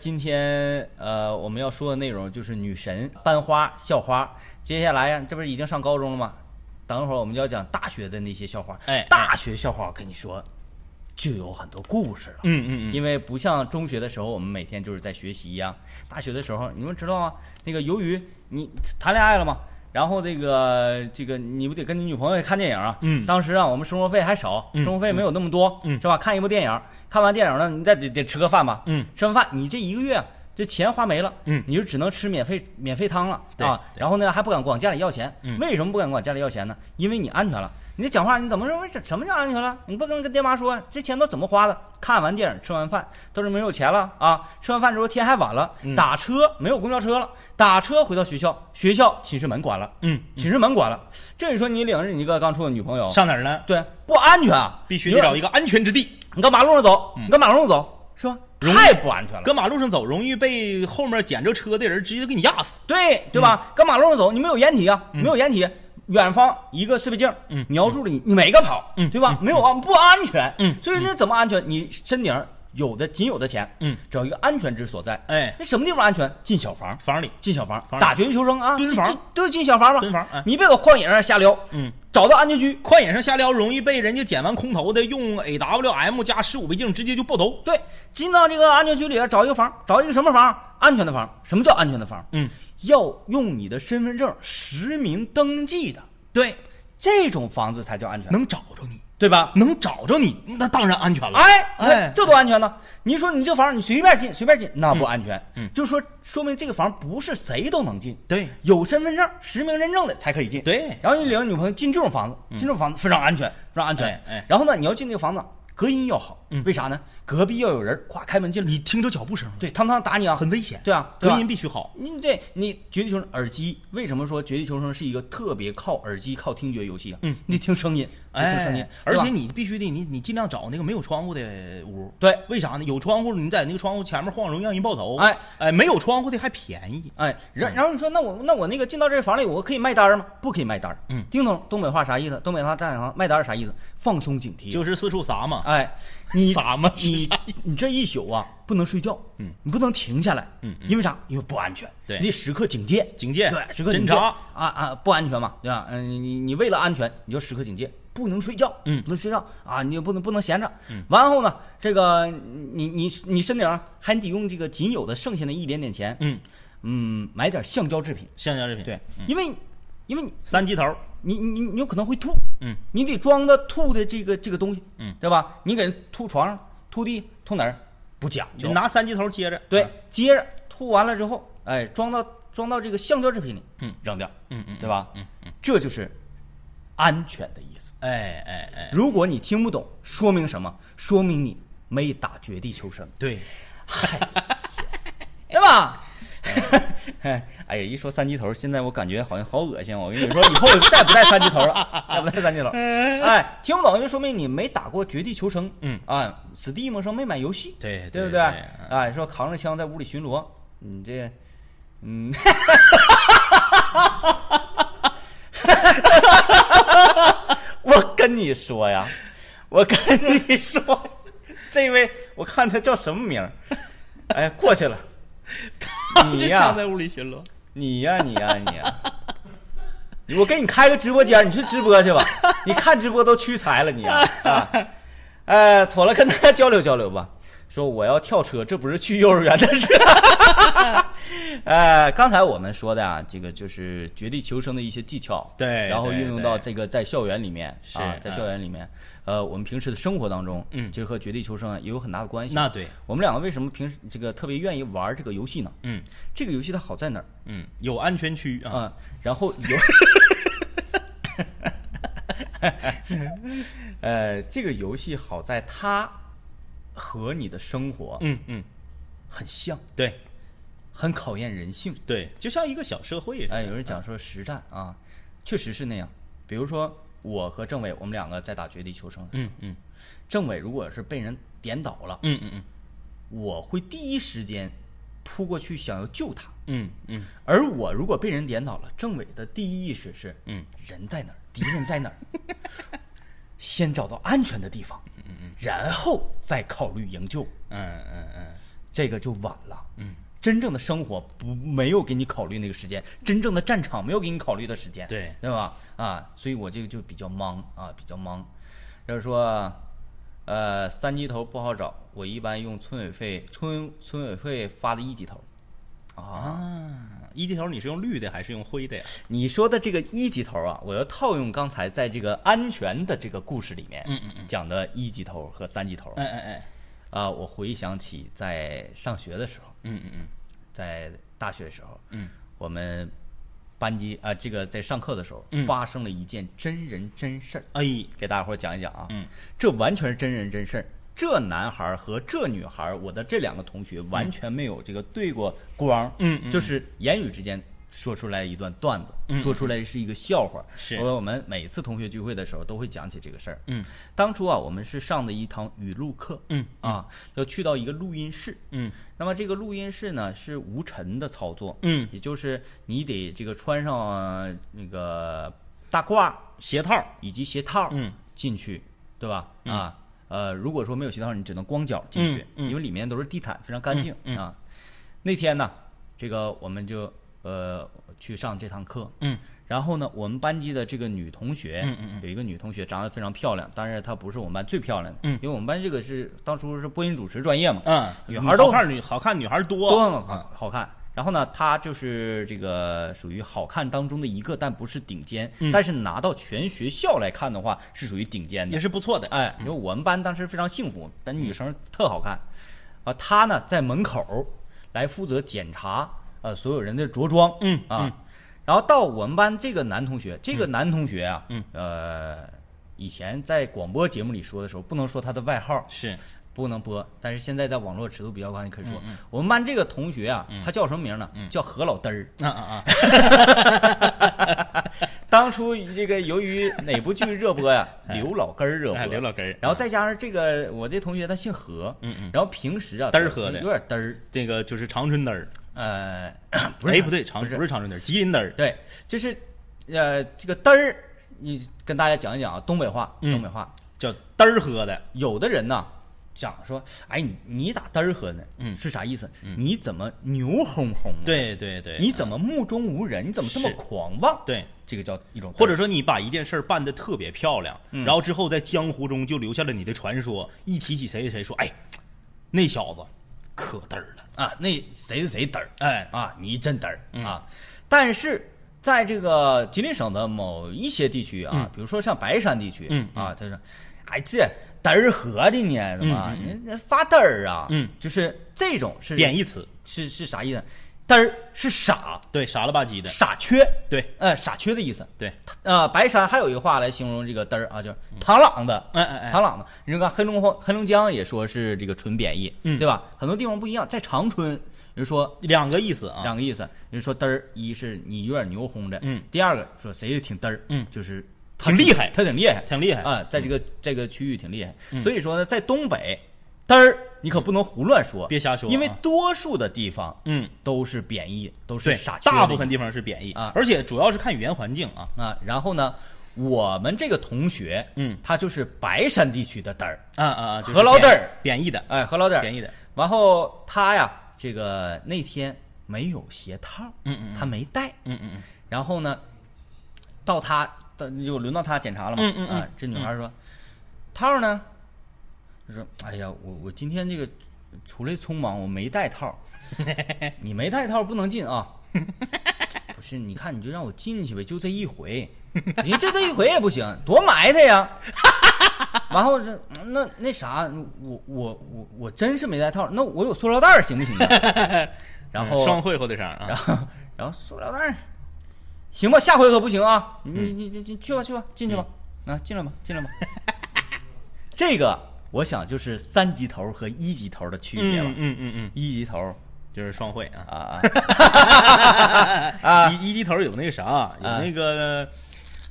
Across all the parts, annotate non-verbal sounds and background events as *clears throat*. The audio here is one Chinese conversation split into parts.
今天呃我们要说的内容就是女神、班花、校花。接下来呀，这不是已经上高中了吗？等会儿我们就要讲大学的那些校花。哎大学校花，我跟你说，就有很多故事了。嗯嗯嗯，因为不像中学的时候，我们每天就是在学习一样。大学的时候，你们知道吗？那个由于你谈恋爱了嘛，然后这个这个你不得跟你女朋友看电影啊？嗯当时啊，我们生活费还少，嗯生活费没有那么多，嗯是吧？看一部电影，看完电影呢，你再得得吃个饭吧？嗯，吃完饭你这一个月这钱花没了，嗯你就只能吃免费免费汤了对啊。然后呢，还不敢管家里要钱。嗯为什么不敢管家里要钱呢？因为你安全了。你这讲话你怎么说？为什什么叫安全了？你不跟跟爹妈说这钱都怎么花的？看完电影吃完饭都是没有钱了啊！吃完饭之后天还晚了，嗯打车没有公交车了，打车回到学校，学校寝室门关了，嗯，寝室门关了。这你说你领着你一个刚处的女朋友，上哪儿呢？对不安全啊？必须得找一个，安全之地。你搁马路上走，嗯你搁马路上走是吧？太不安全了。搁马路上走，容易被后面捡着车的人直接给你压死。对对吧？搁马路上走，你没有掩体啊，没有掩体，远方一个四倍镜，嗯瞄住了你，你没个跑，嗯对吧？没有啊不安全，嗯所以那怎么安全？你身顶有的仅有的钱，嗯，找一个安全之所在。哎，那什么地方安全？进小房，房里。进小房，房打绝地求生啊，蹲房。进进小房吧，蹲房哎。你别搁旷野上瞎撩，嗯，找到安全区，旷野上瞎撩，容易被人家捡完空投的，用 AWM 加十五倍镜直接就爆头。对，进到这个安全区里找一个房，找一个什么房？安全的房。什么叫安全的房？嗯，要用你的身份证实名登记的，对，这种房子才叫安全，能找着你，对吧？能找着你，那当然安全了。哎哎这多安全呢！你说你这房你随便进随便进，那不安全。嗯嗯就说说明这个房不是谁都能进，对有身份证实名认证的才可以进。对然后你领着女朋友进这种房子，进这种房子非常安全，非常安全。哎哎然后呢，你要进这个房子，隔音要好，嗯为啥呢？隔壁要有人，咵开门进来，你听着脚步声，对，汤汤打你啊，很危险。对啊，隔音必须好。你对你绝地求生耳机，为什么说绝地求生是一个特别靠耳机、靠听觉游戏啊？嗯你得听声音，哎听声音哎，，而且你必须得你你尽量找那个没有窗户的屋。对为啥呢？有窗户，你在那个窗户前面晃，容易让人爆头。哎哎，没有窗户的还便宜。哎，然然后你说，那我那我那个进到这个房里，我可以卖单吗？不可以卖单。嗯听懂东北话啥意思？东北话站行卖单儿啥意思？放松警惕。就是四处撒嘛。哎，*laughs* 你撒嘛你你这一宿啊，不能睡觉，嗯，你不能停下来，嗯嗯因为啥？因为不安全，对你得时刻警戒，警戒对，时刻警戒啊啊，不安全嘛，对吧？嗯，你你为了安全，你就时刻警戒，不能睡觉，嗯不能睡觉啊，你也不能不能闲着，嗯，完后呢，这个你你你身顶上还得用这个仅有的剩下的一点点钱，嗯，嗯，买点橡胶制品，橡胶制品。对，嗯因为因为你三级头。你你你有可能会吐，嗯，你得装的吐的这个这个东西，嗯对吧？你给吐床上、吐地、吐哪儿不讲究就，拿三级头接着。对嗯，接着吐完了之后，哎，装到装到这个橡胶制品里，嗯扔掉，嗯嗯，对吧？嗯嗯。这就是安全的意思。哎哎哎，如果你听不懂，说明什么？说明你没打绝地求生，对，*laughs* 对吧？*laughs* 哎呀，一说三级头，现在我感觉好像好恶心。我跟你说，以后再不带三级头了，再不带三级头。*laughs* 哎，听不懂就说明你没打过绝地求生。嗯啊，Steam 上没买游戏，对对不对对哎，说扛着枪在屋里巡逻，你这，嗯，*laughs* 我跟你说呀，我跟你说，这位我看他叫什么名儿？哎，过去了。*laughs* 你呀，在屋里巡逻。你呀，你呀，你呀，我给你开个直播间，你去直播去吧。你看直播都屈才了，你呀啊！呃，*laughs* 妥了，跟大家交流交流吧。说我要跳车，这不是去幼儿园的事。呃，*laughs* 刚才我们说的啊，这个就是绝地求生的一些技巧，对然后运用到这个在校园里面啊，在校园里面，呃，我们平时的生活当中，嗯其实和绝地求生啊也有很大的关系。那对，我们两个为什么平时这个特别愿意玩这个游戏呢？嗯这个游戏它好在哪儿？嗯，有安全区啊。啊、然后有 *laughs* *laughs* 呃，这个游戏好在它和你的生活嗯嗯，很像，对。很考验人性。对，就像一个小社会。哎，有人讲说实战啊，确实是那样。比如说我和政委，我们两个在打绝地求生，嗯嗯。政委如果是被人点倒了，嗯嗯嗯。我会第一时间扑过去想要救他。嗯嗯。而我如果被人点倒了，政委的第一意识是，嗯，人在哪儿，敌人在哪儿，*laughs* 先找到安全的地方，嗯然后再考虑营救。嗯嗯嗯，这个就晚了。嗯，真正的生活不没有给你考虑那个时间，真正的战场没有给你考虑的时间，对对吧？啊，所以我这个就比较忙啊，比较忙。就是说，呃，三级头不好找，我一般用村委会村村委会发的一级头。啊，啊，一级头你是用绿的还是用灰的呀？你说的这个一级头啊，我要套用刚才在这个安全的这个故事里面，嗯嗯讲的一级头和三级头。哎哎哎，啊，我回想起在上学的时候，嗯嗯嗯在大学的时候，嗯，我们班级啊，这个在上课的时候、嗯发生了一件真人真事儿，哎，给大家伙儿讲一讲啊。嗯，这完全是真人真事儿。这男孩儿和这女孩儿，我的这两个同学完全没有这个对过光，嗯嗯。就是言语之间说出来一段段子，嗯说出来是一个笑话。是。我我们每次同学聚会的时候都会讲起这个事儿。嗯，当初啊，我们是上的一堂语录课，嗯啊，要去到一个录音室，嗯。那么这个录音室呢是无尘的操作，嗯，也就是你得这个穿上呃那个大褂鞋套，以及鞋套，嗯，进去，对吧？嗯。啊，呃，如果说没有鞋套，你只能光脚进去，因为里面都是地毯，非常干净、啊。那天呢，这个我们就呃去上这堂课，嗯。然后呢，我们班级的这个女同学，嗯嗯嗯。有一个女同学长得非常漂亮，但是她不是我们班最漂亮的，嗯。因为我们班这个是当初是播音主持专业嘛，嗯，女孩都好看，女好看女孩多，都很好啊好看。然后呢，她就是这个属于好看当中的一个，但不是顶尖，嗯但是拿到全学校来看的话，是属于顶尖的也。是不错的。哎，因为我们班当时非常幸福，咱女生特好看，啊，她呢在门口来负责检查呃所有人的着装，嗯啊嗯，然后到我们班这个男同学，这个男同学啊，嗯呃，以前在广播节目里说的时候，不能说他的外号，是，不能播，但是现在在网络尺度比较高，你可以说，嗯我们班这个同学啊，他叫什么名呢？嗯。叫何老嘚儿。啊啊啊，*laughs* 当初这个由于哪部剧热播呀？*laughs* 刘老根儿热播，哎刘老根儿。然后再加上这个我这同学他姓何，嗯嗯。然后平时啊嘚儿喝的。有点嘚儿，这个就是长春嘚儿，呃，*coughs* 不是哎不对，长不是。不是长春嘚儿，吉林嘚儿。对，就是呃这个嘚儿，你跟大家讲一讲啊，东北话，嗯。东北话，叫嘚儿喝的，有的人呢讲说，哎你你咋嘚儿喝呢？嗯是啥意思？你怎么牛哄哄的？对对对，你怎么目中无人？你怎么这么狂妄？对？这个叫一种，或者说你把一件事儿办得特别漂亮，嗯然后之后在江湖中就留下了你的传说。一提起谁谁谁说，哎，那小子可嘚儿了，啊，那谁谁谁嘚儿，哎，啊，你真嘚儿嗯啊！但是在这个吉林省的某一些地区啊，嗯比如说像白山地区，嗯啊，他说，哎，这嘚儿和的呢，怎么嗯嗯发嘚儿啊？嗯，就是这种是贬义词，是是啥意思？嘚儿是傻。对，傻了吧唧的，傻缺，对。呃，傻缺的意思。对，呃，白山还有一个话来形容这个嘚儿啊，就是螳螂的。螳螂的，你看黑龙江黑龙江也说是这个纯贬义，嗯。对吧？很多地方不一样，在长春，人说两个意思啊，两个意思，人说嘚儿，一是你有点牛哄的，嗯，第二个说谁也挺嘚儿，嗯。就是他挺厉害他挺厉害挺厉害啊，在这个这个区域挺厉害，嗯。所以说呢，在东北，嘚儿你可不能胡乱说，别瞎说啊因为多数的地方嗯，都是贬义，都是傻，大部分地方是贬义啊。而且主要是看语言环境啊，啊。然后呢，我们这个同学，嗯。他就是白山地区的嘚儿，啊啊啊，就是何老嘚儿贬义的，哎，何老嘚儿贬义的，然后他呀，这个那天没有鞋套，嗯嗯嗯。他没带，嗯嗯嗯，然后呢，到他到就轮到他检查了嘛，嗯嗯嗯啊，这女孩说，套呢？他说，哎呀，我我今天这个出来匆忙，我没带套，*laughs* 你没带套不能进啊。*laughs* 不是，你看你就让我进去呗，就这一回，你就这一回也不行，*laughs* 多埋汰呀。然后这那那啥，我我我我真是没带套，那我有塑料袋行不行啊？然后双汇火腿肠啊，然后然后塑料袋儿，行吧，下回可不行啊！你你你你去吧去吧，进去吧，啊，进来吧进来吧。*laughs* 这个我想就是三级头和一级头的区别了。嗯嗯嗯嗯，一级头。就是双汇啊。啊 *laughs* *laughs* 一一级头有那个啥，有那个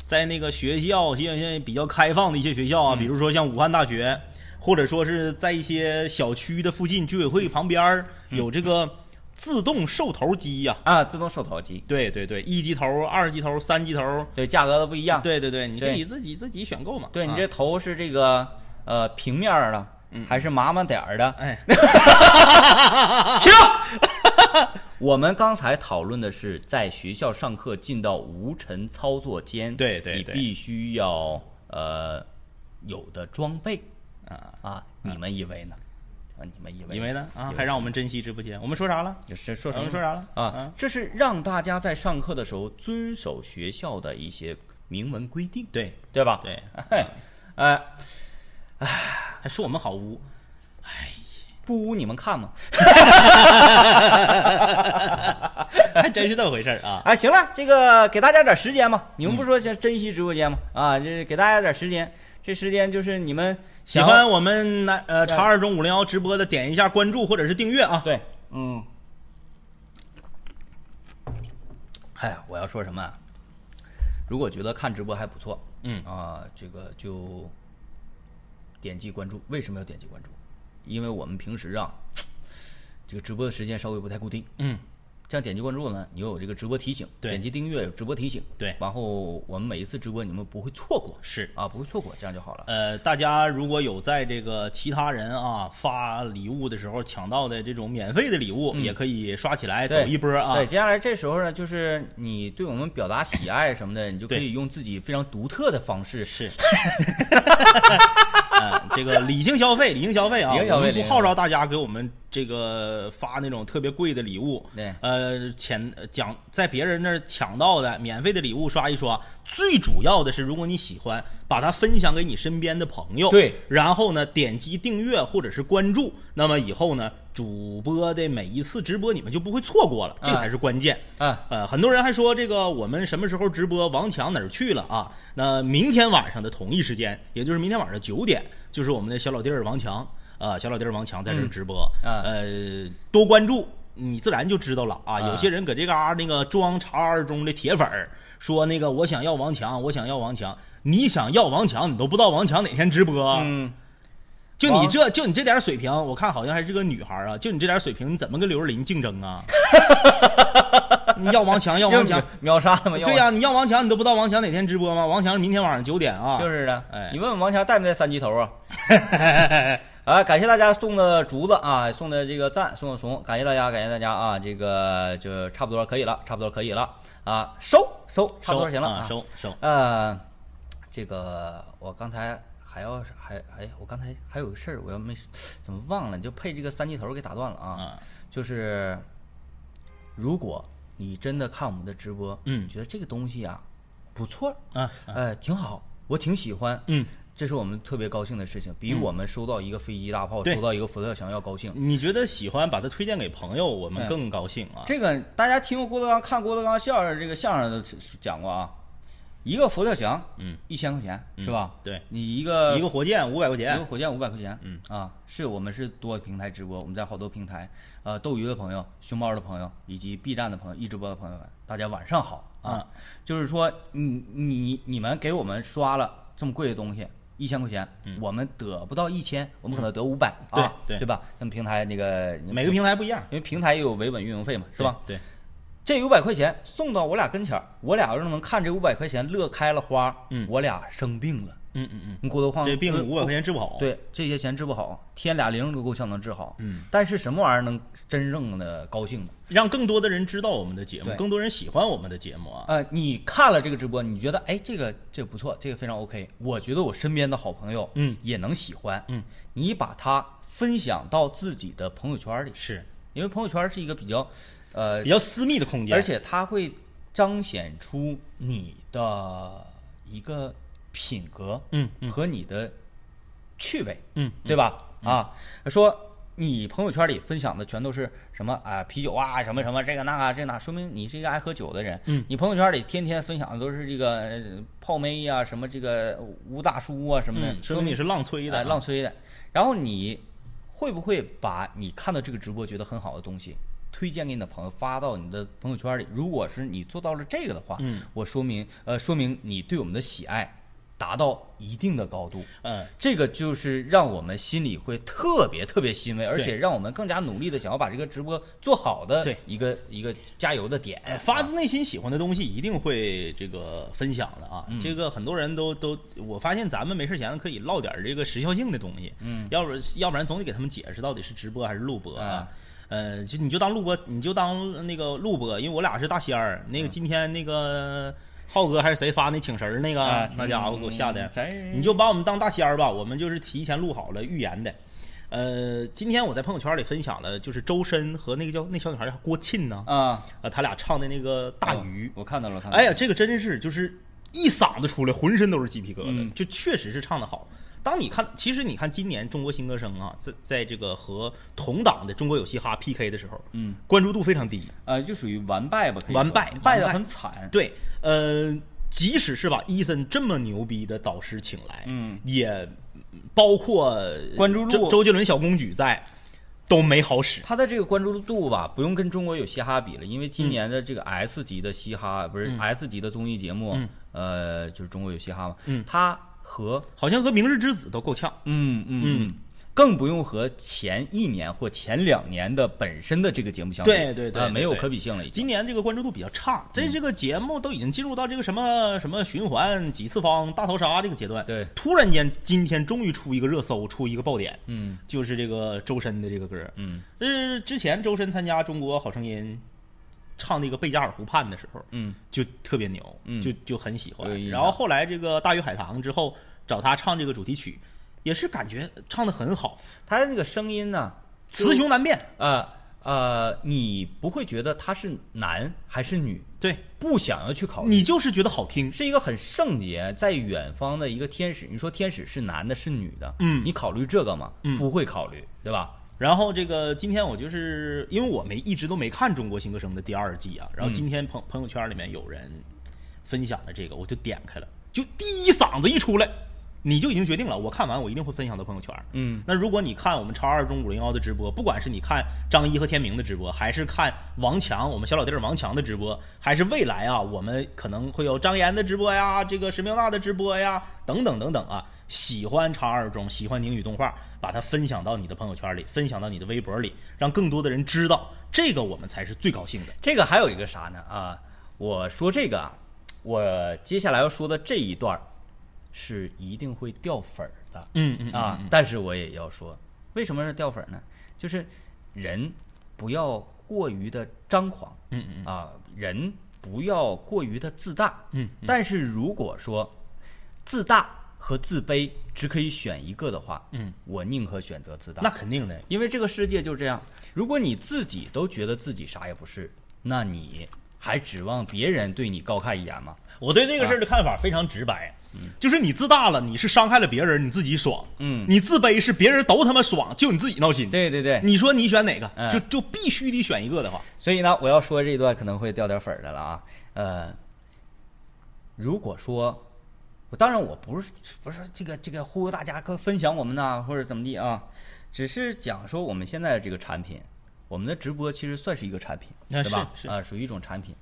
在那个学校，现现在比较开放的一些学校啊，比如说像武汉大学，或者说是在一些小区的附近居委会旁边儿有这个自动售头机呀、啊！自动售头机，对对对，一级头、二级头、三级头，对，价格都不一样。对对对，你可对以自己自己选购嘛。对你啊这头是这个呃平面的，还是麻麻点儿的？哎，停！*laughs* 我们刚才讨论的是在学校上课进到无尘操作间，对对对你必须要呃有的装备啊，啊，你们以为呢？啊，你们以为以为呢？啊，还让我们珍惜直播间。我们说啥了？就是说什么说啥了？啊嗯？这是让大家在上课的时候遵守学校的一些明文规定，对对吧？对，哎，哎，还说我们好污，哎不污你们看吗？*laughs* 还真是这么回事儿啊。啊，行了，这个给大家点时间嘛，你们不说先珍惜直播间吗？啊，这给大家点时间，这时间就是你们喜欢我们南呃茶二中五零幺直播的，点一下关注或者是订阅啊。对，嗯。哎呀，我要说什么啊？如果觉得看直播还不错，嗯啊，这个就点击关注。为什么要点击关注？因为我们平时啊，这个直播的时间稍微不太固定。嗯，这样点击关注呢，你又有这个直播提醒；对点击订阅有直播提醒。对然后我们每一次直播你们不会错过，是啊，不会错过，这样就好了。呃，大家如果有在这个其他人啊发礼物的时候抢到的这种免费的礼物，也可以刷起来走一波啊。对，接下来这时候呢，就是你对我们表达喜爱什么的，你就可以用自己非常独特的方式。是，嗯，这个理性消费，理性消费啊，理性消费我们不号召大家给我们这个发那种特别贵的礼物。对呃，抢讲在别人那儿抢到的免费的礼物刷一刷，最主要的是，如果你喜欢，把它分享给你身边的朋友。对，然后呢，点击订阅或者是关注，那么以后呢，主播的每一次直播你们就不会错过了，这才是关键。啊，呃，很多人还说这个我们什么时候直播？王强哪儿去了啊？那明天晚上的同一时间，也就是明天晚上九点，就是我们的小老弟儿王强啊、小老弟儿王强在这儿直播。啊呃，多关注，你自然就知道了啊。啊有些人搁这嘎、那个装茶二中的铁粉儿，说那个我想要王强，我想要王强。你想要王强，你都不知道王强哪天直播。嗯，就你王这就你这点水平，我看好像还是个女孩儿啊。就你这点水平，你怎么跟刘若琳竞争啊？*laughs* 你要王强，要王强，*laughs* 秒杀了吗？对呀、你要王强，你都不知道王强哪天直播吗？王强是明天晚上九点啊。就是的。哎你问问王强带没带三级头啊？*laughs* 啊，感谢大家送的竹子啊，送的这个赞，送的怂，感谢大家，感谢大家啊，这个就差不多可以了，差不多可以了啊，收收，差不多行了啊，收收。呃，这个我刚才还要还还我刚才还有个事儿，我要没怎么忘了，就配这个三级头给打断了啊。啊就是如果你真的看我们的直播，嗯觉得这个东西啊不错，啊，呃，挺好，我挺喜欢，嗯，这是我们特别高兴的事情，比我们收到一个飞机大炮、对收到一个佛跳墙要高兴。你觉得喜欢，把它推荐给朋友，我们哎更高兴啊。这个大家听过郭德纲看郭德纲相声这个相声的讲过啊，一个佛跳墙，嗯，一千块钱是吧？对，你一个一个火箭五百块钱一个，火箭五百块钱，嗯啊，是我们是多平台直播，我们在好多平台，呃，斗鱼的朋友、熊猫的朋友以及 B 站的朋友、一直播的朋友们，大家晚上好啊！就是说，你你你你们给我们刷了这么贵的东西，一千块钱，我们得不到一千，我们可能得五百、啊，对对对吧？那么平台那个每个平台不一样，因为平台也有维稳运营费嘛，是吧？对？这五百块钱送到我俩跟前儿，我俩要是能看这五百块钱乐开了花，嗯我俩生病了，嗯嗯嗯，你郭德纲这病呃五百块钱治不好。，对，这些钱治不好，添俩零都够呛能治好。嗯，但是什么玩意儿能真正的高兴呢？让更多的人知道我们的节目，更多人喜欢我们的节目啊。呃，你看了这个直播，你觉得哎，这个这个不错，这个非常 OK。我觉得我身边的好朋友，嗯也能喜欢。嗯，你把它分享到自己的朋友圈里，是因为朋友圈是一个比较，呃比，较私密的空间，而且它会彰显出你的一个品格，嗯嗯和你的趣味，嗯对吧？啊，说你朋友圈里分享的全都是什么啊、啤酒啊，什么什么这个那个这那，说明你是一个爱喝酒的人。嗯你朋友圈里天天分享的都是这个呃泡妹呀、什么这个吴大叔啊什么的，嗯，说明你是浪吹的浪吹的。然后你会不会把你看到这个直播觉得很好的东西？推荐给你的朋友，发到你的朋友圈里。如果是你做到了这个的话，嗯，我说明呃，说明你对我们的喜爱达到一定的高度。嗯，这个就是让我们心里会特别特别欣慰，而且让我们更加努力的想要把这个直播做好的对一个一个加油的点。哎，发自内心喜欢的东西一定会这个分享的啊。嗯这个很多人都都，我发现咱们没事闲可以唠点这个时效性的东西，嗯，要不要不然总得给他们解释到底是直播还是录播啊。呃，就你就当录播，你就当那个录播，因为我俩是大仙儿。那个今天那个浩哥还是谁发那请神儿那个，啊那家伙给我吓的你就把我们当大仙儿吧，我们就是提前录好了预言的。呃，今天我在朋友圈里分享了，就是周深和那个叫那小女孩叫郭沁呢，啊，啊，他俩唱的那个大鱼，我看到了，我看到了。哎呀，这个真是就是一嗓子出来，浑身都是鸡皮疙瘩，嗯就确实是唱的好。当你看，其实你看今年中国新歌声啊，在在这个和同档的中国有嘻哈 PK 的时候，嗯，关注度非常低。呃，就属于完败吧，可以完败败的很惨。对，呃，即使是把伊森这么牛逼的导师请来，嗯，也包括关注度。周周杰伦小公举在，都没好使。他的这个关注度吧，不用跟中国有嘻哈比了，因为今年的这个 S 级的嘻哈，不是 S 级的综艺节目，嗯。呃，就是中国有嘻哈嘛，嗯。它和好像和《明日之子》都够呛。嗯嗯嗯，更不用和前一年或前两年的本身的这个节目相比，对对对没有可比性了。今年这个关注度比较差，这这个节目都已经进入到这个什么什么循环几次方大逃杀这个阶段。对突然间今天终于出一个热搜，出一个爆点，嗯就是这个周深的这个歌。嗯这，之前周深参加《中国好声音》唱那个贝加尔湖畔的时候，嗯就特别牛，嗯就就很喜欢然后后来这个大鱼海棠之后找他唱这个主题曲，也是感觉唱的很好，他的那个声音呢，雌雄难辨。呃呃，你不会觉得他是男还是女，对不想要去考虑。你就是觉得好听，是一个很圣洁，在远方的一个天使。你说天使是男的，是女的？嗯你考虑这个吗？嗯不会考虑，对吧？然后这个今天我就是因为我没一直都没看《中国新歌声》的第二季啊，然后今天朋朋友圈里面有人分享了这个，我就点开了，就第一嗓子一出来，你就已经决定了，我看完我一定会分享到朋友圈。嗯，那如果你看我们超二中五零幺的直播，不管是你看张一和天明的直播，还是看王强我们小老弟儿王强的直播，还是未来啊，我们可能会有张岩的直播呀，这个石明娜的直播呀，等等等等啊。喜欢超二中，喜欢宁宇动画，把它分享到你的朋友圈里，分享到你的微博里，让更多的人知道，这个我们才是最高兴的。这个还有一个啥呢？啊，我说这个啊，我接下来要说的这一段儿是一定会掉粉儿的。嗯嗯啊，但是我也要说，为什么是掉粉儿呢？就是人不要过于的张狂，嗯嗯啊，人不要过于的自大，嗯但是如果说自大和自卑只可以选一个的话，嗯，我宁可选择自大。那肯定的。因为这个世界就这样，如果你自己都觉得自己啥也不是，那你还指望别人对你高看一眼吗？我对这个事儿的看法非常直白，就是你自大了，你是伤害了别人，你自己爽；嗯你自卑是别人都他妈爽，就你自己闹心。对对对，你说你选哪个？嗯就就必须得选一个的话，所以呢，我要说这一段可能会掉点粉儿的了啊。呃，如果说，我当然我不是不是这个这个忽悠大家跟分享我们呐，或者怎么地啊，只是讲说我们现在的这个产品，我们的直播其实算是一个产品，啊对吧？是是啊，属于一种产品。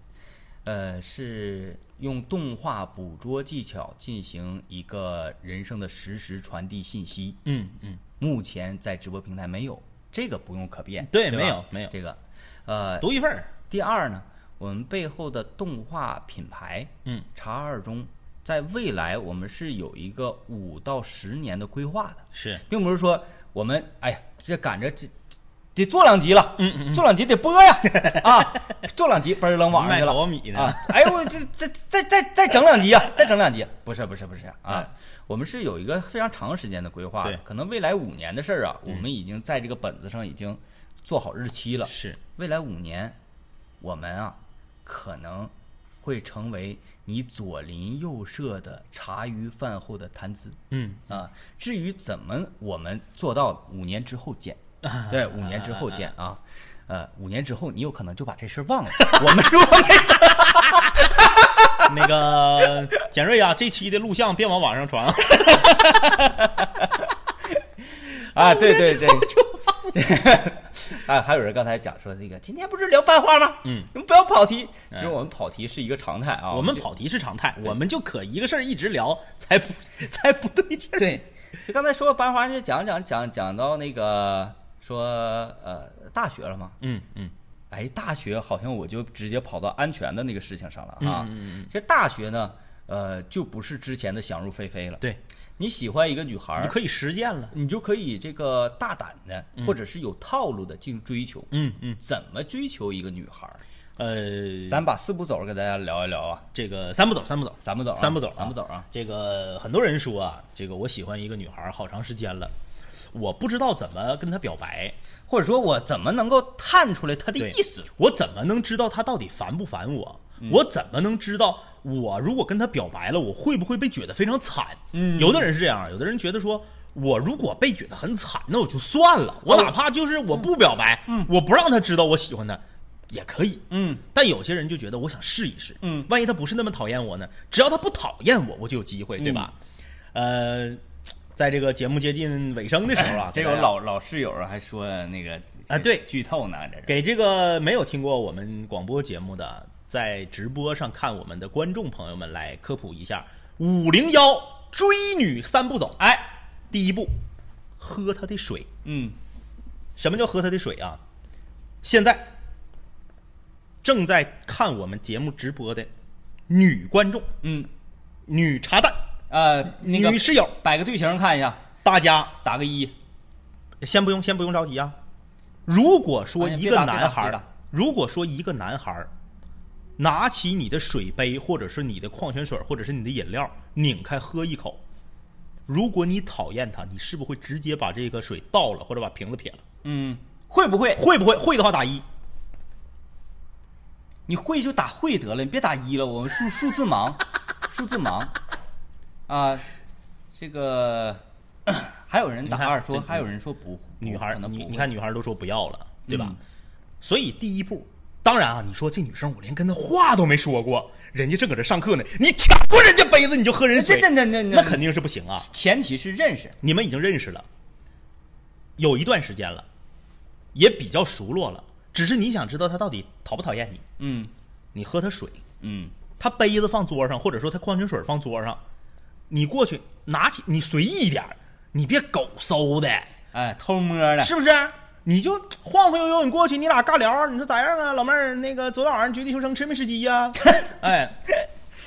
呃，是用动画捕捉技巧进行一个人生的实时传递信息。嗯嗯，目前在直播平台没有，这个不用可变。吧对没有没有这个。呃，独一份儿。第二呢，我们背后的动画品牌，嗯，茶二中，在未来我们是有一个五到十年的规划的，是，并不是说我们哎呀，这赶着这得做两集了，嗯嗯做两集得播呀，*laughs* 啊，做两集嘣儿扔网上去了，淘米呢。啊，哎呦，我这这再再再整两集啊，再整两集，*laughs* 不是不是不是啊。哎，我们是有一个非常长时间的规划对，可能未来五年的事儿啊，我们已经在这个本子上已经做好日期了，是，未来五年，我们啊可能会成为你左邻右舍的茶余饭后的谈资。嗯，啊。至于怎么我们做到，五年之后见。*laughs* 对，五年之后见啊。呃，五年之后你有可能就把这事儿忘了。*laughs* 我们如果没 *laughs* 那个简瑞啊，这期的录像别往网上传啊。啊，对对对，哎，还有人刚才讲说那个今天不是聊班花吗？嗯，你们不要跑题。其实我们跑题是一个常态啊，我们跑题是常态，我们就可一个事儿一直聊，才不才不对劲。对，就刚才说班花，就讲讲讲讲到那个说呃大学了吗，嗯嗯哎，大学好像我就直接跑到安全的那个事情上了啊。嗯嗯嗯其实大学呢，呃，就不是之前的想入非非了。对，你喜欢一个女孩，你可以实践了。你就可以这个大胆的，或者是有套路的进行追求。嗯嗯，怎么追求一个女孩？呃，咱把四步走给大家聊一聊啊。这个三步走，三步走，三步走啊，三步走啊，三步走啊。这个很多人说啊，这个我喜欢一个女孩好长时间了，我不知道怎么跟他表白，或者说我怎么能够探出来他的意思？我怎么能知道他到底烦不烦我？嗯我怎么能知道我如果跟他表白了，我会不会被觉得非常惨？嗯有的人是这样，有的人觉得说。我如果被觉得很惨，那我就算了。我哦哪怕就是我不表白，我不让他知道我喜欢他，也可以。嗯但有些人就觉得我想试一试，嗯万一他不是那么讨厌我呢？只要他不讨厌我，我就有机会，对吧？呃，在这个节目接近尾声的时候啊，*laughs* 这有老老室友还说那个啊对剧透呢，这是给这个没有听过我们广播节目的，在直播上看我们的观众朋友们来科普一下五零幺追女三步走。哎，第一步，喝她的水。嗯什么叫喝她的水啊？现在正在看我们节目直播的女观众、嗯女茶蛋、呃，那个女室友，摆个队形看一下，大家打个一。先不用，先不用着急啊。如果说一个男孩儿，如果说一个男孩儿拿起你的水杯，或者是你的矿泉水，或者是你的饮料，拧开喝一口，如果你讨厌他，你是不是会直接把这个水倒了，或者把瓶子撇了？嗯，会不会？会不会？会的话打一。你会就打会得了，你别打一了，我们数数字盲，数字盲啊。这个 *clears throat* 还有人打二说，这还有人说不，女孩，你你看女孩都说不要了，对吧？嗯所以第一步，当然啊，你说这女生我连跟她话都没说过，人家正搁这上课呢，你抢过人家杯子你就喝人水，那那那那那肯定是不行啊。前提是认识。你们已经认识了，有一段时间了，也比较熟络了，只是你想知道她到底讨不讨厌你，嗯你喝她水，嗯她杯子放桌上，或者说她矿泉水放桌上，你过去拿起，你随意一点儿，你别狗搜的。哎，偷摸的，是不是？你就晃晃悠悠，你过去，你俩尬聊，你说咋样啊，老妹儿？那个昨天晚上绝地求生吃没吃鸡呀、*laughs* 哎，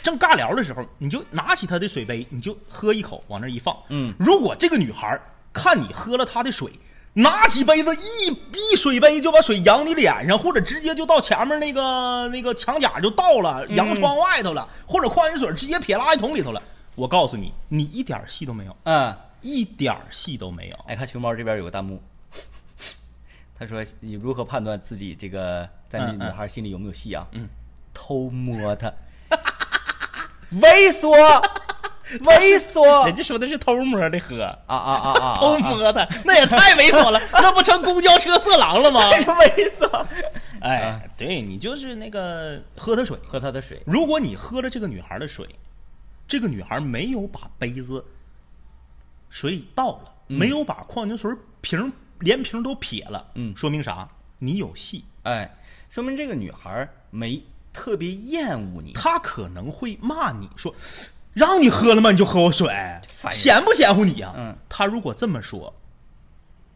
正尬聊的时候，你就拿起她的水杯，你就喝一口，往那一放。嗯如果这个女孩看你喝了她的水，拿起杯子一一水杯就把水扬你脸上，或者直接就到前面那个那个墙角就倒了，扬窗外头了，或者矿泉水直接撇垃圾桶里头了。我告诉你，你一点戏都没有，嗯。一点戏都没有。哎，看熊猫这边有个弹幕，他说你如何判断自己这个在女女孩心里有没有戏啊？嗯，偷摸她，*laughs* 猥琐，*laughs* 猥琐 *laughs* 人家说的是偷摸的喝，啊啊啊啊！偷摸的，那也太猥琐了，那不成公交车色狼了吗？猥琐。哎，对你就是那个喝她水，喝她的水，如果你喝了这个女孩的水，这个女孩没有把杯子水里倒了，没有把矿泉水瓶连瓶都撇了，嗯说明啥？你有戏，哎，说明这个女孩没特别厌恶你。她可能会骂你说。让你喝了吗？你就喝我水，嫌不嫌乎你呀、嗯，她如果这么说，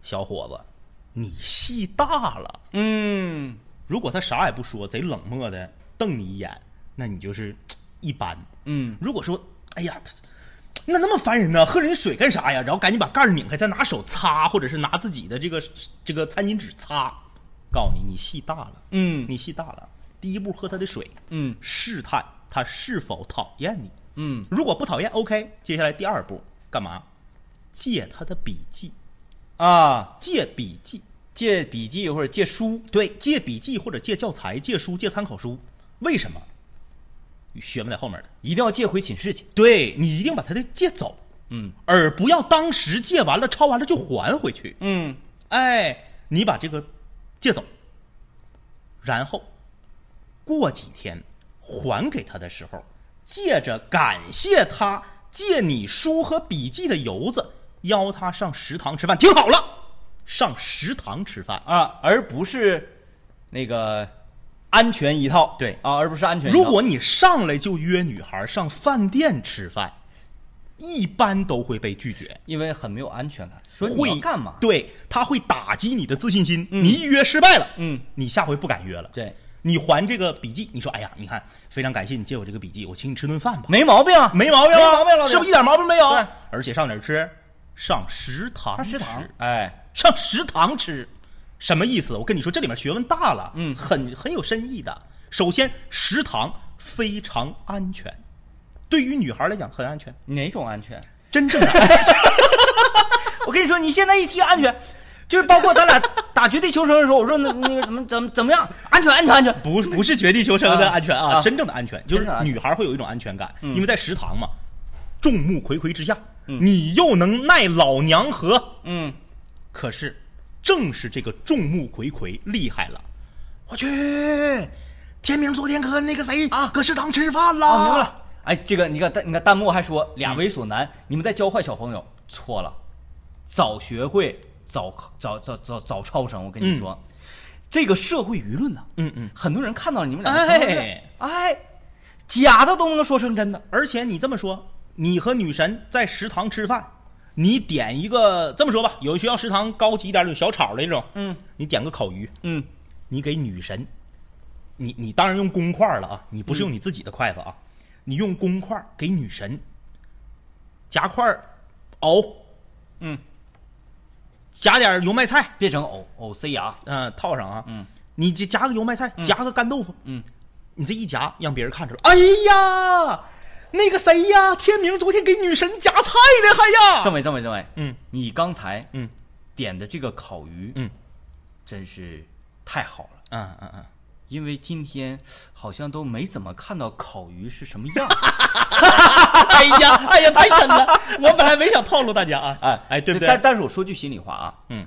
小伙子，你戏大了。嗯如果她啥也不说，贼冷漠的瞪你一眼，那你就是一般。嗯如果说，哎呀，他那那么烦人呢，喝人家水干啥呀？然后赶紧把盖儿拧开，再拿手擦，或者是拿自己的这个这个餐巾纸擦。告诉你，你戏大了，嗯你戏大了。第一步喝他的水，嗯试探他是否讨厌你。嗯如果不讨厌，OK。接下来第二步干嘛？借他的笔记，啊，借笔记。借笔记或者借书。对，借笔记或者借教材、借书、借参考书，为什么？学问在后面的。一定要借回寝室去。对你一定把他的借走，嗯而不要当时借完了、抄完了就还回去。嗯哎，你把这个借走，然后过几天还给他的时候，借着感谢他借你书和笔记的由子，邀他上食堂吃饭。听好了，上食堂吃饭。啊，而不是那个安全一套。对啊，而不是安全一套。如果你上来就约女孩上饭店吃饭，一般都会被拒绝。因为很没有安全感，说你会要干嘛？对，他会打击你的自信心。你一约失败了，嗯，你下回不敢约了。对，你还这个笔记，你说，哎呀，你看，非常感谢你借我这个笔记，我请你吃顿饭吧，没毛病啊，没毛病啊，没毛病老弟是不是一点毛病没有？对，而且上哪儿吃？上食堂吃，上食堂，哎，上食堂吃，什么意思？我跟你说，这里面学问大了，嗯很很有深意的。首先，食堂非常安全，对于女孩来讲很安全，哪种安全？真正的安全。我跟你说，你现在一提安全，就是包括咱俩 *laughs* 打绝地求生的时候，我说那那个怎么怎么怎么样，安全安全安全。不不是绝地求生的安全啊，啊真正的安全就是女孩会有一种安全感，嗯因为在食堂嘛，众目睽睽之下，你又能奈老娘何？嗯，可是正是这个众目睽睽厉害了，我去，天明昨天和那个谁啊。搁食堂吃饭了，啊，明白了。哎，这个你看弹，你看弹幕还说俩猥琐男，你们在教坏小朋友，错了，早学会，早早早早早超生。我跟你说，这个社会舆论呢，嗯嗯，很多人看到你们俩，哎。哎，假的都能说成真的。而且你这么说，你和女神在食堂吃饭，你点一个这么说吧，有的学校食堂高级一点儿有小炒的那种，嗯，你点个烤鱼，嗯，你给女神，你你当然用公筷了啊，你不是用你自己的筷子啊，你用公筷给女神夹块儿藕，嗯，夹点油麦菜，变成藕藕塞牙，嗯、套上啊，嗯，你就夹个油麦菜，夹个干豆腐，嗯，你这一夹，让别人看着了，哎呀，那个谁呀，天明昨天给女神夹菜呢还呀，政委政委政委，嗯。你刚才嗯。点的这个烤鱼，嗯，真是太好了。嗯嗯嗯，因为今天好像都没怎么看到烤鱼是什么样，*laughs* 哎呀哎呀，太深了，我本来没想套路大家啊，哎哎，对不对？但但是我说句心里话啊，嗯。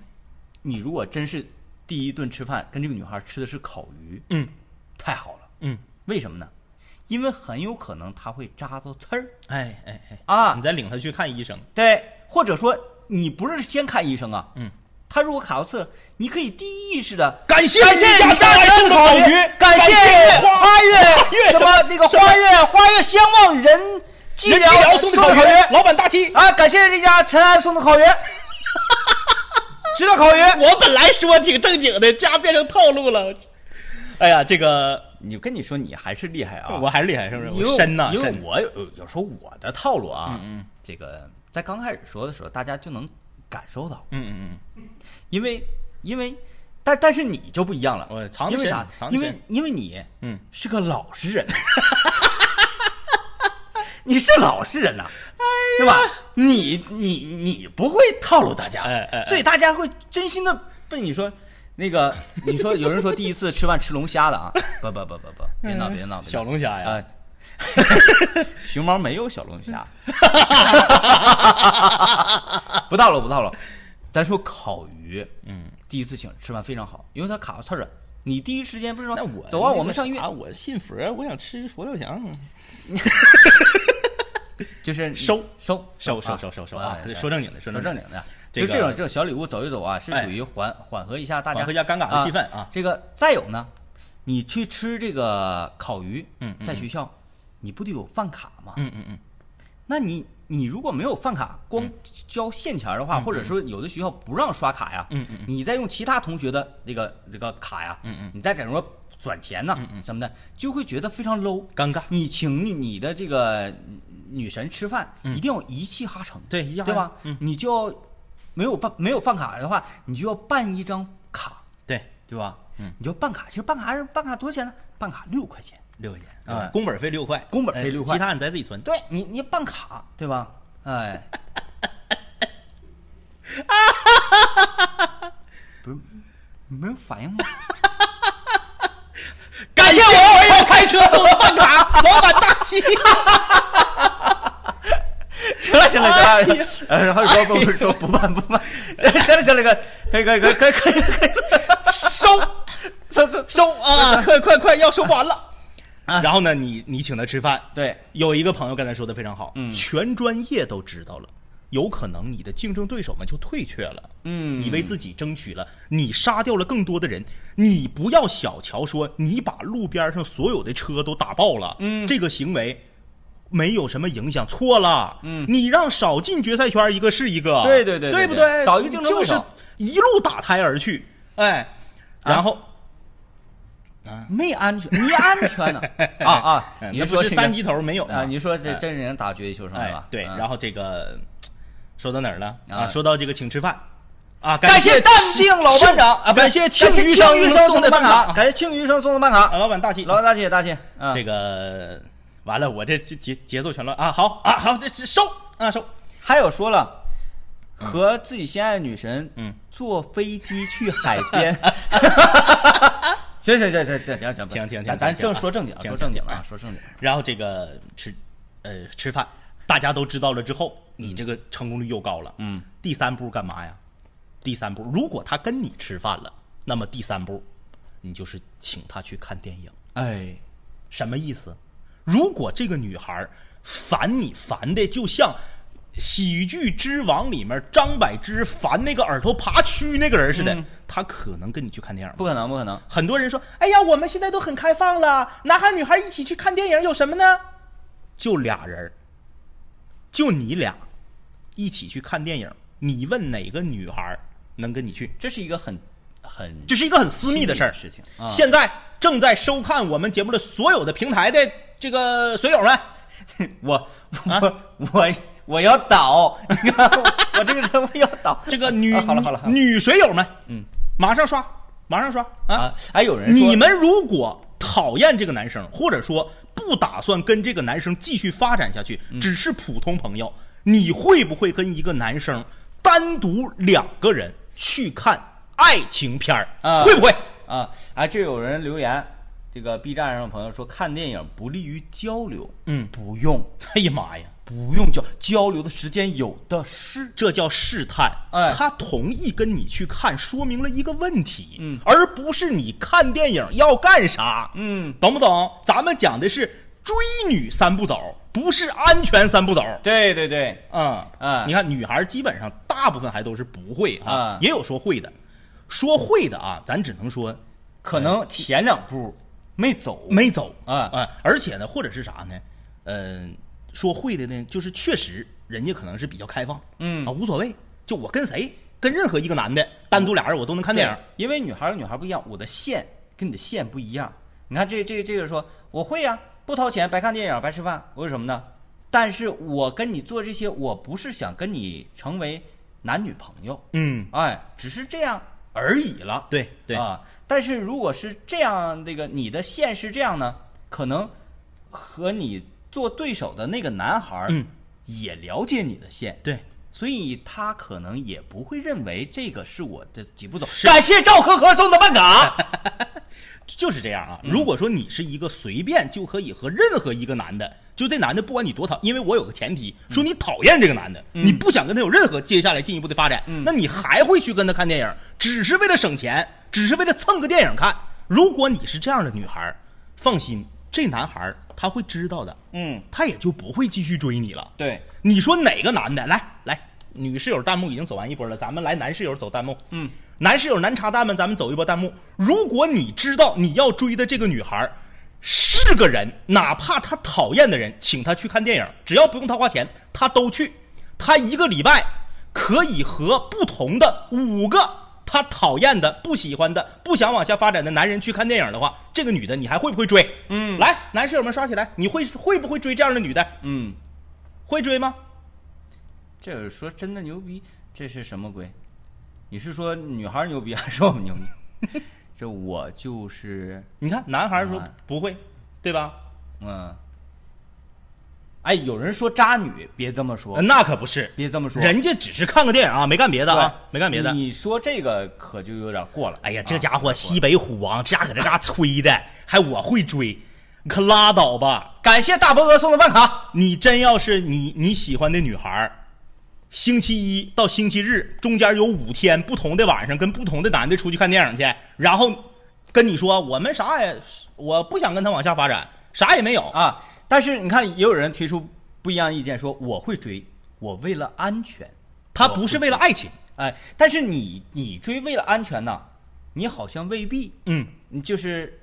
你如果真是第一顿吃饭跟这个女孩吃的是烤鱼，嗯。太好了。嗯，为什么呢？因为很有可能他会扎到刺儿。哎哎哎，啊。你，再领他去看医生，对，或者说你不是先看医生啊，嗯，他如果卡到刺儿，你可以第一意识的感谢感谢你家大人烤鱼，感谢花花月月什么那个花月花月相望人寂人寥聊送的烤鱼，老板大气。啊，感谢这家陈安送的烤鱼，*laughs* 知道烤鱼？我本来说挺正经的，这样变成套路了。哎呀，这个你跟你说，你还是厉害啊！我还是厉害，是不是？我深呐，因为深。我有有时候我的套路啊，嗯嗯这个在刚开始说的时候，大家就能感受到，嗯嗯嗯，因为因为但但是你就不一样了，我为啥？因为因为你嗯是个老实人，*laughs* 你是老实人呐、对吧？你你你不会套路大家，哎哎哎所以大家会真心的被你说。那个，你说有人说第一次吃饭吃龙虾的啊？*laughs* 不不不不不，别闹别闹！小龙虾呀啊，*laughs* 熊猫没有小龙虾，不到了不到了。咱说烤鱼，嗯，第一次请吃饭非常好，因为它卡到刺儿了。你第一时间不是说那我走啊，我们上月啥，我信佛，我想吃佛跳墙。*laughs* 就是收收收收啊收收收啊哎！说正经的，说正经的，这个就这种这种小礼物走一走啊，是哎。属于缓缓和一下大家缓和一下尴尬的气氛啊。这个再有呢，你去吃这个烤鱼，嗯嗯在学校你不得有饭卡吗？嗯嗯嗯，那你你如果没有饭卡，光交现钱儿的话，或者说有的学校不让刷卡呀，嗯嗯嗯。你再用其他同学的那个这个卡呀，嗯嗯。你再在那说转钱呐，什么的，就会觉得非常 low。尴尬。你请你的这个女神吃饭，一定要一气哈成，对对吧？嗯。你就要没有办没有饭卡的话，你就要办一张卡，对，对吧？嗯，你就办卡，其实办卡办卡多少钱呢？办卡六块钱。六块钱啊工本费六块，工本费哎六块其他你再自己存。对你，你办卡对吧？哎，*laughs* 不是没有反应吗？*laughs* 感谢我我要开车送的饭卡，老板大气。行了行了行了，呃，然后说不不说不办不办，行了行了，可以可以可以可以可以可以，收收收收啊！快快快，要收完了。啊然后呢，你你请他吃饭，对，有一个朋友刚才说的非常好，嗯全专业都知道了，有可能你的竞争对手们就退却了。嗯你为自己争取了，你杀掉了更多的人。你不要小瞧说你把路边上所有的车都打爆了，嗯这个行为没有什么影响，错了。嗯，你让少进决赛圈一个是一个，对对对对对不对？少一个竞争就是一路打胎而去，哎，然后。没安全，你安全呢？啊 *laughs* 啊！你说是三级头没有啊？你说这哎。真人打决球上是吧？，哎对，嗯然后这个说到哪儿了啊说到这个请吃饭。啊，感谢淡定老班长啊，感谢庆余余生送的办卡，感谢庆余生送的办啊，卡，老板大气，老板大气大气啊，这个完了，我这节节节奏全乱啊！好啊，好，这这收啊收，还有说了。和自己心爱的女神，嗯，坐飞机去海边。行行行行行行行，停停停咱正说正经啊，说正经停啊，说正经。然后这个吃呃吃饭，大家都知道了之后，你这个成功率又高了。嗯，第三步干嘛呀？第三步，如果他跟你吃饭了，那么第三步，你就是请他去看电影。哎，什么意思？如果这个女孩烦你烦的就像《喜剧之王》里面张柏芝烦那个耳朵爬蛆那个人似的，嗯她可能跟你去看电影不可能，不可能。很多人说：“哎呀，我们现在都很开放了，男孩女孩一起去看电影有什么呢？就俩人，就你俩一起去看电影，你问哪个女孩能跟你去？这是一个很很这是一个很私密的事儿。事情啊。现在正在收看我们节目的所有的平台的这个水友们，*laughs* 我啊我我我要倒，你 *laughs* 看我这个人我要倒。这个女、啊好了好了女水友们，嗯，马上刷，马上刷啊！啊，还有人说你们如果讨厌这个男生，或者说不打算跟这个男生继续发展下去，嗯只是普通朋友，你会不会跟一个男生单独两个人去看爱情片儿？啊会不会？啊哎，这有人留言，这个 B 站上的朋友说看电影不利于交流，嗯不用哎呀妈呀！不用交交流的时间有的是。这叫试探，哎他同意跟你去看，说明了一个问题，嗯而不是你看电影要干啥，嗯，懂不懂？咱们讲的是追女三步走，不是安全三步走。对对对，嗯嗯你看女孩基本上大部分还都是不会啊，嗯也有说会的，说会的啊，咱只能说可能前两步没走，没走啊啊，而且呢，或者是啥呢？嗯、说会的呢，就是确实人家可能是比较开放，嗯啊，无所谓，就我跟谁，跟任何一个男的单独俩人我都能看电影。因为女孩和女孩不一样，我的线跟你的线不一样。你看这这这个说我会呀、不掏钱白看电影白吃饭，为什么呢？但是我跟你做这些，我不是想跟你成为男女朋友，嗯，哎，只是这样而已了。对对啊，但是如果是这样，这个你的线是这样呢，可能和你做对手的那个男孩儿嗯也了解你的线，对，所以他可能也不会认为这个是我的几步走。感谢赵可可送的办卡。*laughs* 就是这样啊。嗯如果说你是一个随便就可以和任何一个男的，就这男的不管你多讨，因为我有个前提，嗯说你讨厌这个男的，你不想跟他有任何接下来进一步的发展，嗯那你还会去跟他看电影，只是为了省钱，只是为了蹭个电影看。如果你是这样的女孩，放心，这男孩他会知道的，嗯，他也就不会继续追你了。对，你说哪个男的？来来，女室友弹幕已经走完一波了，咱们来男室友走弹幕。嗯，男室友男插弹们，咱们走一波弹幕。如果你知道你要追的这个女孩是个人，哪怕她讨厌的人，请她去看电影，只要不用她花钱，她都去。她一个礼拜可以和不同的五个她讨厌的、不喜欢的、不想往下发展的男人去看电影的话，这个女的你还会不会追？嗯来，男室友们刷起来，你会会不会追这样的女的？嗯，会追吗？这个说真的牛逼，这是什么鬼？你是说女孩牛逼还是我们牛逼？*laughs* 这我就是你看，男孩说啊不会，对吧？嗯，哎，有人说渣女，别这么说呃，那可不是，别这么说，人家只是看个电影啊，没干别的啊，没干别的。你说这个可就有点过了。哎呀，啊这家伙西北虎王，这家搁这嘎吹的，还我会追，你可拉倒吧！感谢大伯哥送的办卡。你真要是你你喜欢的女孩儿星期一到星期日中间有五天不同的晚上跟不同的男的出去看电影去，然后跟你说我们啥也我不想跟他往下发展，啥也没有。啊。但是你看，也有人提出不一样的意见，说我会追，我为了安全，他不是为了爱情，哎，但是你你追为了安全呢，你好像未必，嗯你就是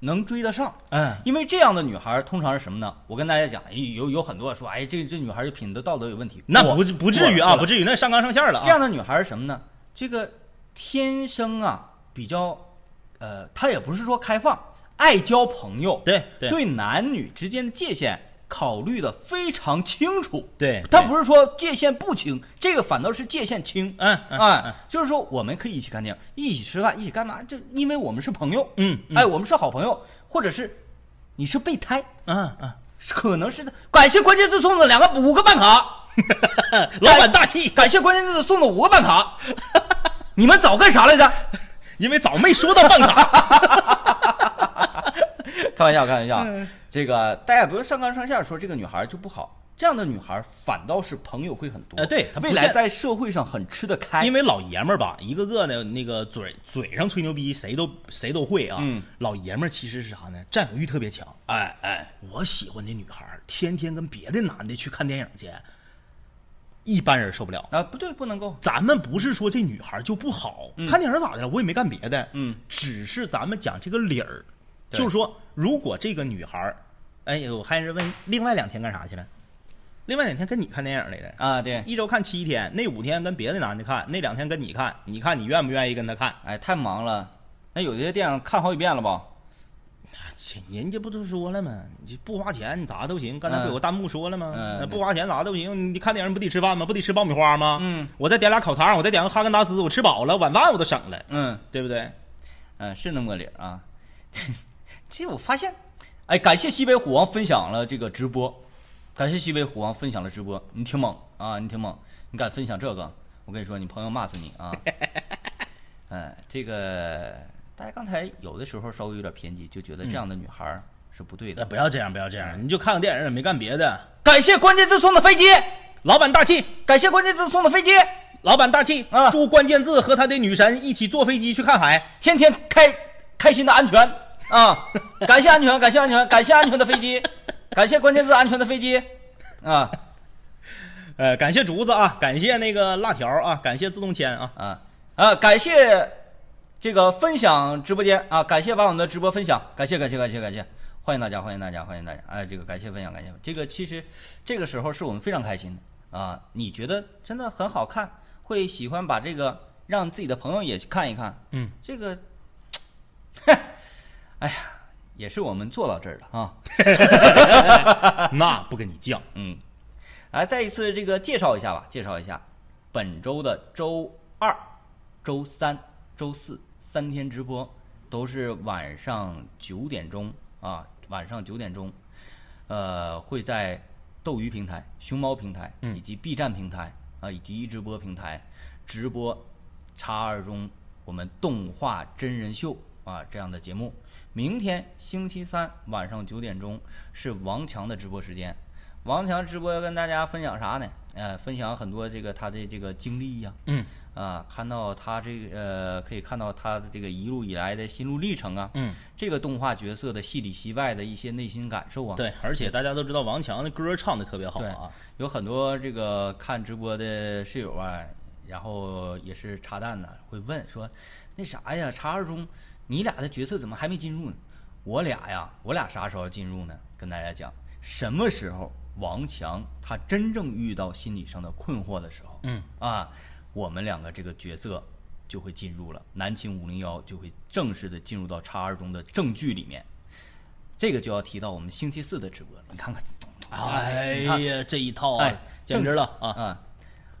能追得上。嗯因为这样的女孩通常是什么呢？我跟大家讲，有有很多说，哎，这这女孩儿的品德道德有问题。那不不至于啊，不至于，那上纲上线了啊。这样的女孩是什么呢？这个天生啊比较，呃，她也不是说开放，爱交朋友，对对对男女之间的界限考虑的非常清楚。对他不是说界限不清，这个反倒是界限清。嗯嗯哎，就是说我们可以一起看电影，一起吃饭，一起干嘛？就因为我们是朋友，嗯嗯哎，我们是好朋友，或者是你是备胎，嗯嗯，可能是感谢关键字送的两个五个办卡，*laughs* 老板大气，感谢关键字送的五个办卡，*laughs* 你们早干啥来着？因为早没说到办卡。*laughs* 开玩笑，开玩笑，这个大家不用上纲上线说这个女孩就不好，这样的女孩反倒是朋友会很多，呃对她不未来在社会上很吃得开，因为老爷们儿吧，一个个的那个嘴嘴上吹牛逼，谁都谁都会啊。嗯老爷们儿其实是啥呢？占有欲特别强。哎哎，我喜欢的女孩，天天跟别的男的去看电影去，一般人受不了。啊不对，不能够，咱们不是说这女孩就不好，嗯看电影咋的了？我也没干别的，嗯，只是咱们讲这个理儿，对就是说，如果这个女孩儿，哎，我还是问，另外两天干啥去了？另外两天跟你看电影来的，啊对，一周看七天，那五天跟别的男的看，那两天跟你看，你看你愿不愿意跟他看？哎太忙了，那有些电影看好几遍了吧？切人家不都说了吗？你不花钱，你咋都行。刚才嗯不有个弹幕说了吗？嗯那不花钱咋都行。你看电影不得吃饭吗？不得吃爆米花吗？嗯，我再点俩烤肠，我再点个哈根达斯，我吃饱了，晚饭我都省了，嗯对不对？嗯，是那么个理儿啊。*laughs* 其实我发现，哎，感谢西北虎王分享了这个直播，感谢西北虎王分享了直播，你挺猛啊，你挺猛，你敢分享这个？我跟你说，你朋友骂死你啊！*laughs* 哎，这个大家刚才有的时候稍微有点偏激，就觉得这样的女孩儿是不对的。呃，不要这样，不要这样，你就看个电影也没干别的。感谢关键字送的飞机，老板大气，感谢关键字送的飞机，老板大气啊祝关键字和他的女神一起坐飞机去看海。天天开开心的安全啊！感谢安全，感谢安全，感谢安全的飞机，*laughs* 感谢关键字安全的飞机啊呃，感谢竹子啊，感谢那个辣条啊，感谢自动铅啊。啊啊！感谢这个分享直播间啊，感谢把我们的直播分享，感谢感谢感谢感谢，欢迎大家欢迎大家欢迎大家！哎，这个感谢分享感谢这个其实这个时候是我们非常开心的啊！你觉得真的很好看，会喜欢把这个让自己的朋友也去看一看，嗯，这个，*laughs* 哎呀，也是我们做到这儿了啊。*laughs* 那不跟你犟。嗯，来再一次这个介绍一下吧，介绍一下本周的周二、周三、周四三天直播都是晚上九点钟啊，晚上九点钟，呃，会在斗鱼平台、熊猫平台嗯以及 B 站平台啊，以及一直播平台直播叉二中我们动画真人秀啊这样的节目。明天星期三晚上九点钟是王强的直播时间。王强直播要跟大家分享啥呢？呃，分享很多这个他的这个经历呀、嗯啊，看到他这个呃，可以看到他的这个一路以来的心路历程啊，嗯，这个动画角色的戏里戏外的一些内心感受啊，对，而且大家都知道王强的歌唱的特别好啊。有很多这个看直播的室友啊，然后也是插蛋呢，会问说，那啥呀，查二中，你俩的角色怎么还没进入呢？我俩呀，我俩啥时候进入呢？跟大家讲，什么时候王强他真正遇到心理上的困惑的时候，嗯啊，我们两个这个角色就会进入了南秦五零幺，就会正式的进入到叉二中的正剧里面。这个就要提到我们星期四的直播了，你看看，哎呀，这一套哎啊，简直了啊！啊！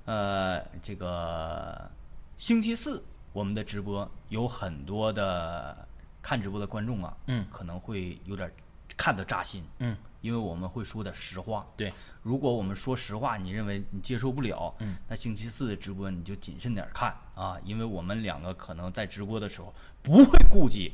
呃，这个星期四我们的直播有很多的看直播的观众啊，嗯。可能会有点看得扎心，嗯，因为我们会说点实话。对，如果我们说实话，你认为你接受不了，嗯，那星期四的直播你就谨慎点看啊，因为我们两个可能在直播的时候不会顾及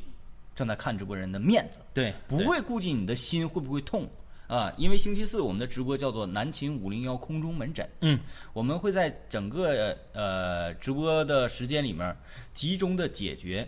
正在看直播人的面子，对，不会顾及你的心会不会痛啊，因为星期四我们的直播叫做南秦五零幺空中门诊，嗯，我们会在整个呃直播的时间里面集中的解决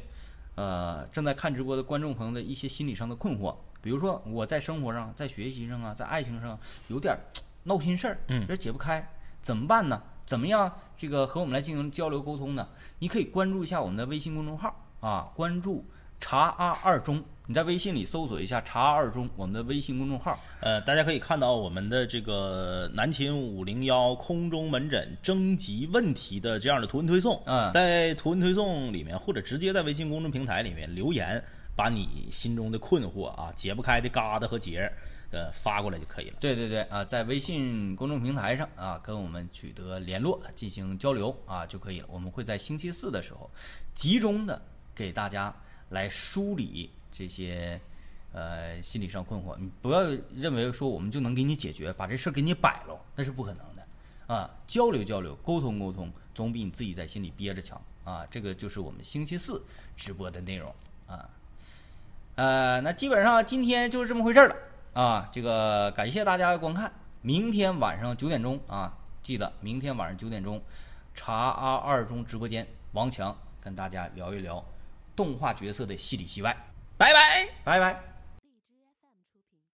呃正在看直播的观众朋友的一些心理上的困惑，比如说我在生活上、在学习上啊、在爱情上有点闹心事儿，嗯有点解不开，怎么办呢？怎么样这个和我们来进行交流沟通呢？你可以关注一下我们的微信公众号啊，关注“茶阿二中”，你在微信里搜索一下“茶二中”我们的微信公众号。呃，大家可以看到我们的这个南秦五零幺空中门诊征集问题的这样的图文推送。嗯在图文推送里面，或者直接在微信公众平台里面留言，把你心中的困惑啊、解不开的疙瘩和结，呃，发过来就可以了。对对对啊，在微信公众平台上啊，跟我们取得联络，进行交流啊就可以了。我们会在星期四的时候，集中的给大家来梳理这些呃心理上困惑。你不要认为说我们就能给你解决，把这事儿给你摆了，那是不可能的啊。交流交流，沟通沟通，总比你自己在心里憋着强啊。这个就是我们星期四直播的内容啊。呃，那基本上今天就是这么回事了啊。这个感谢大家的观看，明天晚上九点钟啊，记得明天晚上九点钟，茶阿二中直播间，王强跟大家聊一聊动画角色的戏里戏外。拜拜。拜拜。